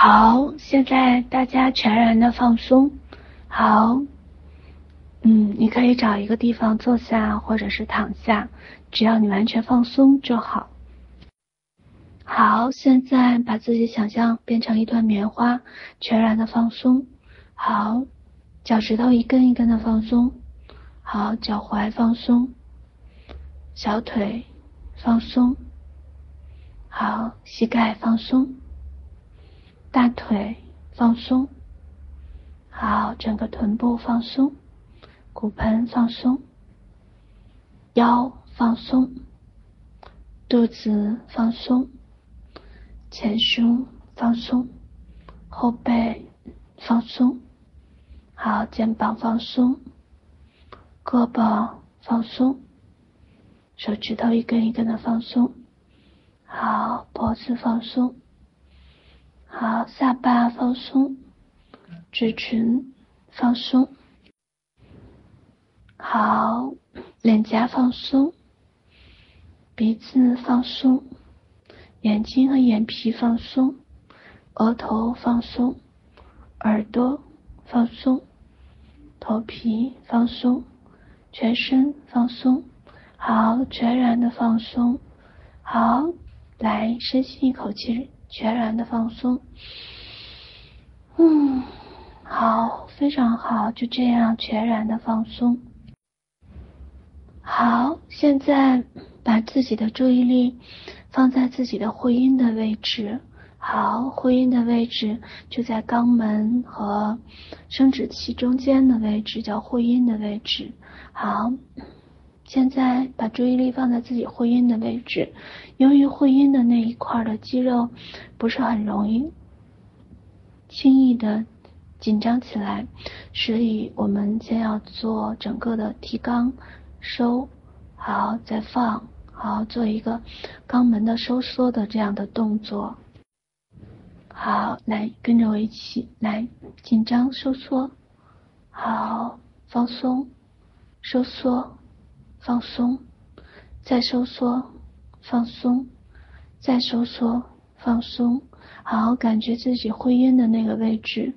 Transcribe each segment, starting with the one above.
好，现在大家全然的放松。好，嗯，你可以找一个地方坐下，或者是躺下，只要你完全放松就好。好，现在把自己想象变成一团棉花，全然的放松。好，脚趾头一根一根的放松。好，脚踝放松，小腿放松。好，膝盖放松，大腿放松。好，整个臀部放松，骨盆放松，腰放松，肚子放松。前胸放松，后背放松，好，肩膀放松，胳膊放松，手指头一根一根的放松，好，脖子放松，好，下巴放松，嘴唇放松，好，脸颊放松，鼻子放松。眼睛和眼皮放松，额头放松，耳朵放松，头皮放松，全身放松，好，全然的放松，好，来，深吸一口气，全然的放松，嗯，好，非常好，就这样全然的放松，好，现在把自己的注意力。放在自己的会阴的位置，好，会阴的位置就在肛门和生殖器中间的位置，叫会阴的位置。好，现在把注意力放在自己会阴的位置。由于会阴的那一块的肌肉不是很容易轻易的紧张起来，所以我们先要做整个的提肛收，好，再放。好，做一个肛门的收缩的这样的动作。好，来跟着我一起来紧张收缩，好，放松，收缩，放松，再收缩，放松，再收缩，放松。好，感觉自己会阴的那个位置。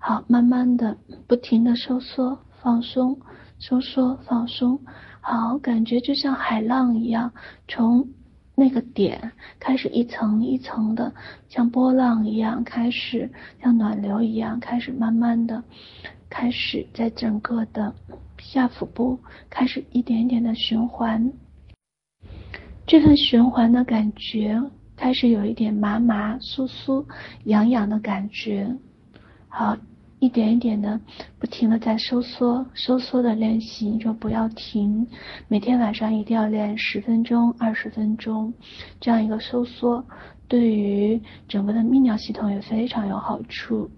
好，慢慢的不停的收缩，放松，收缩，放松。好，感觉就像海浪一样，从那个点开始一层一层的，像波浪一样开始，像暖流一样开始，慢慢的开始在整个的下腹部开始一点点的循环。这份循环的感觉开始有一点麻麻、酥酥、痒痒的感觉。好。一点一点的，不停的在收缩，收缩的练习，就不要停。每天晚上一定要练十分钟、二十分钟，这样一个收缩，对于整个的泌尿系统也非常有好处。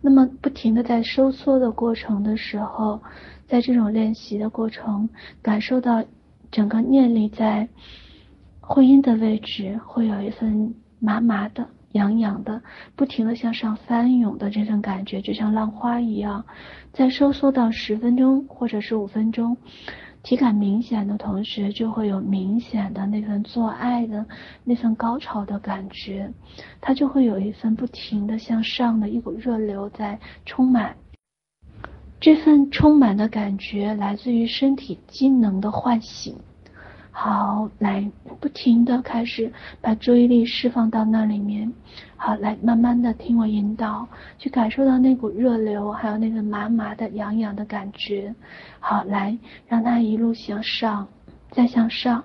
那么不停的在收缩的过程的时候，在这种练习的过程，感受到整个念力在会阴的位置会有一份麻麻的。痒痒的，不停的向上翻涌的这种感觉，就像浪花一样。在收缩到十分钟或者是五分钟，体感明显的同学就会有明显的那份做爱的那份高潮的感觉，它就会有一份不停的向上的一股热流在充满。这份充满的感觉来自于身体机能的唤醒。好，来不停的开始把注意力释放到那里面。好，来慢慢的听我引导，去感受到那股热流，还有那个麻麻的、痒痒的感觉。好，来让它一路向上，再向上。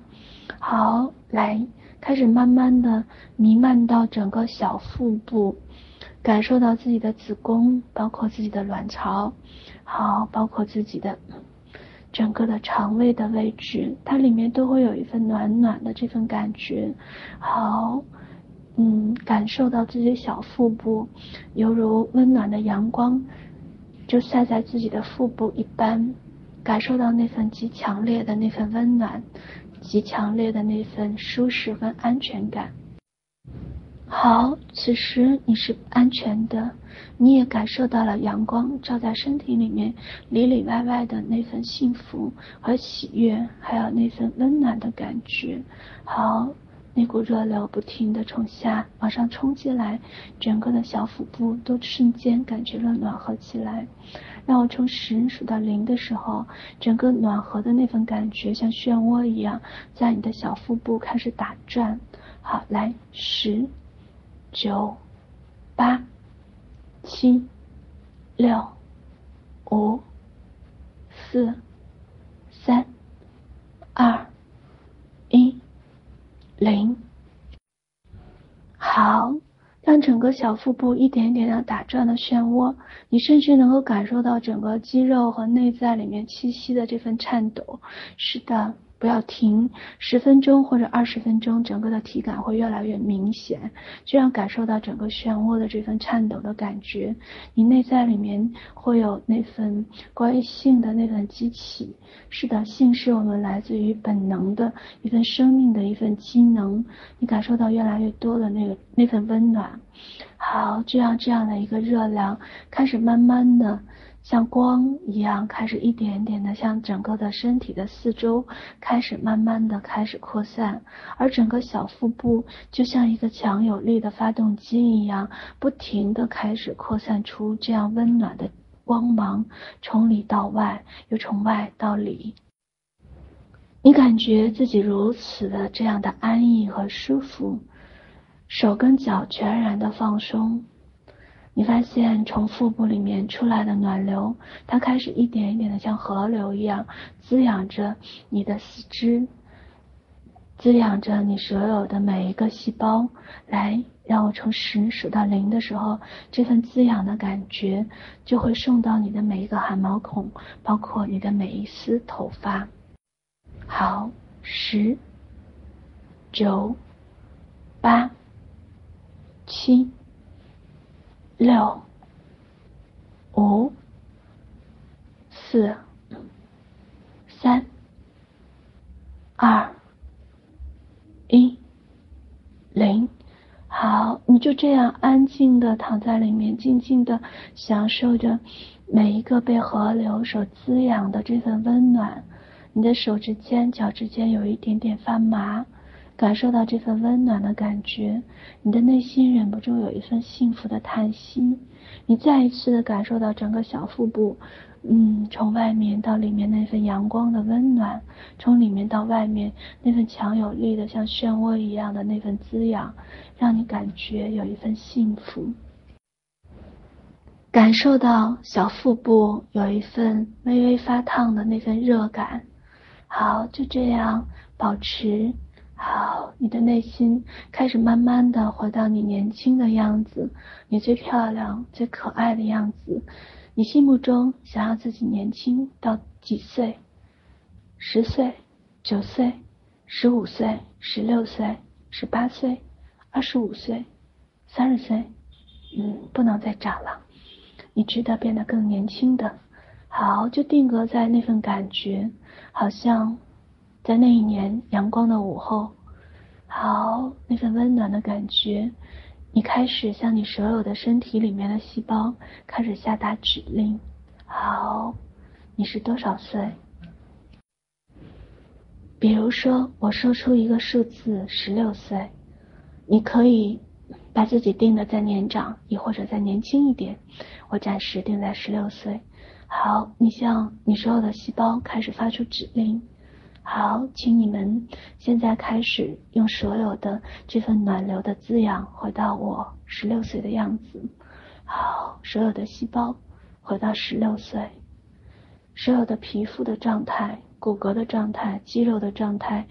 好，来开始慢慢的弥漫到整个小腹部，感受到自己的子宫，包括自己的卵巢，好，包括自己的。整个的肠胃的位置，它里面都会有一份暖暖的这份感觉。好，嗯，感受到自己小腹部，犹如温暖的阳光，就晒在自己的腹部一般，感受到那份极强烈的那份温暖，极强烈的那份舒适跟安全感。好，此时你是安全的，你也感受到了阳光照在身体里面，里里外外的那份幸福和喜悦，还有那份温暖的感觉。好，那股热流不停地从下往上冲进来，整个的小腹部都瞬间感觉了暖和起来。让我从十数到零的时候，整个暖和的那份感觉像漩涡一样，在你的小腹部开始打转。好，来，十、九、八、七、六、五、四、三、二、零，好，让整个小腹部一点点的打转的漩涡，你甚至能够感受到整个肌肉和内在里面气息的这份颤抖。是的。不要停，十分钟或者二十分钟，整个的体感会越来越明显，这样感受到整个漩涡的这份颤抖的感觉。你内在里面会有那份关于性的那份激起。是的，性是我们来自于本能的一份生命的一份机能。你感受到越来越多的那个那份温暖。好，这样这样的一个热量开始慢慢的。像光一样，开始一点点的向整个的身体的四周开始慢慢的开始扩散，而整个小腹部就像一个强有力的发动机一样，不停的开始扩散出这样温暖的光芒，从里到外，又从外到里。你感觉自己如此的这样的安逸和舒服，手跟脚全然的放松。你发现从腹部里面出来的暖流，它开始一点一点的像河流一样滋养着你的四肢，滋养着你所有的每一个细胞。来，让我从十数到零的时候，这份滋养的感觉就会送到你的每一个汗毛孔，包括你的每一丝头发。好，十、九、八、七。六、五、四、三、二、一、零。好，你就这样安静的躺在里面，静静的享受着每一个被河流所滋养的这份温暖。你的手指尖、脚趾尖有一点点发麻。感受到这份温暖的感觉，你的内心忍不住有一份幸福的叹息。你再一次的感受到整个小腹部，嗯，从外面到里面那份阳光的温暖，从里面到外面那份强有力的像漩涡一样的那份滋养，让你感觉有一份幸福。感受到小腹部有一份微微发烫的那份热感。好，就这样保持。好，你的内心开始慢慢的回到你年轻的样子，你最漂亮、最可爱的样子。你心目中想要自己年轻到几岁？十岁、九岁、十五岁、十六岁、十八岁、二十五岁、三十岁？嗯，不能再长了，你值得变得更年轻的。好，就定格在那份感觉，好像。在那一年阳光的午后，好，那份温暖的感觉，你开始向你所有的身体里面的细胞开始下达指令。好，你是多少岁？比如说，我说出一个数字，十六岁，你可以把自己定的再年长，亦或者再年轻一点。我暂时定在十六岁。好，你向你所有的细胞开始发出指令。好，请你们现在开始用所有的这份暖流的滋养回到我十六岁的样子。好，所有的细胞回到十六岁，所有的皮肤的状态、骨骼的状态、肌肉的状态，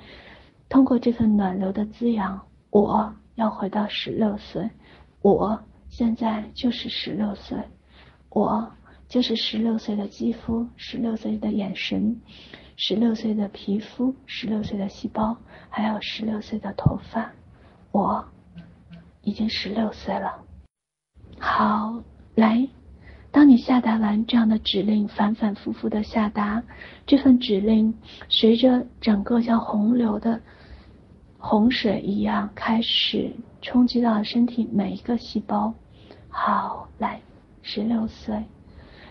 通过这份暖流的滋养，我要回到十六岁。我现在就是十六岁，我就是十六岁的肌肤，十六岁的眼神。十六岁的皮肤，十六岁的细胞，还有十六岁的头发，我已经十六岁了。好，来，当你下达完这样的指令，反反复复的下达这份指令，随着整个像洪流的洪水一样开始冲击到身体每一个细胞。好，来，十六岁。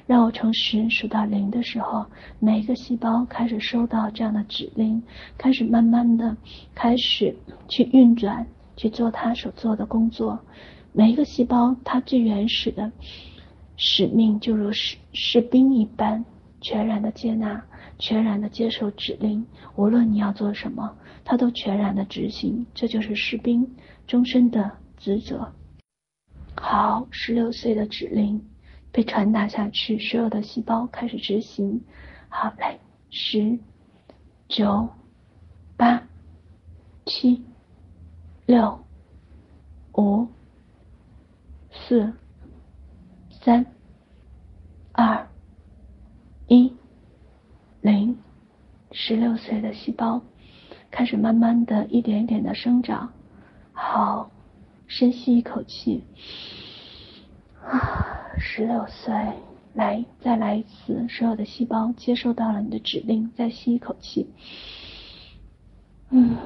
让我从十数到零的时候，每一个细胞开始收到这样的指令，开始慢慢的开始去运转，去做它所做的工作。每一个细胞，它最原始的使命就如士士兵一般，全然的接纳，全然的接受指令。无论你要做什么，它都全然的执行。这就是士兵终身的职责。好，十六岁的指令被传达下去，所有的细胞开始执行。好，来，十、九、八、七、六、五、四、三、二、一、零。十六岁的细胞开始慢慢的一点一点的生长。好。深吸一口气，啊，十六岁，来，再来一次，所有的细胞接收到了你的指令，再吸一口气，嗯，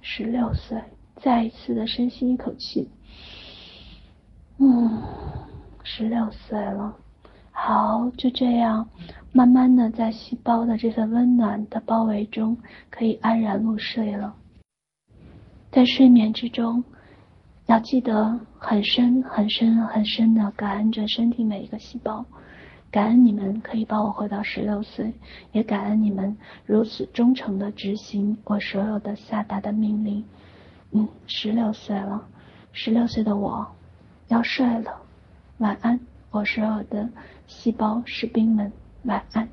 十六岁，再一次的深吸一口气，嗯，十六岁了，好，就这样，慢慢的在细胞的这份温暖的包围中，可以安然入睡了，在睡眠之中。要记得很深很深很深的感恩着身体每一个细胞，感恩你们可以把我回到十六岁，也感恩你们如此忠诚的执行我所有的下达的命令。嗯，十六岁了，十六岁的我要睡了，晚安，我所有的细胞士兵们，晚安。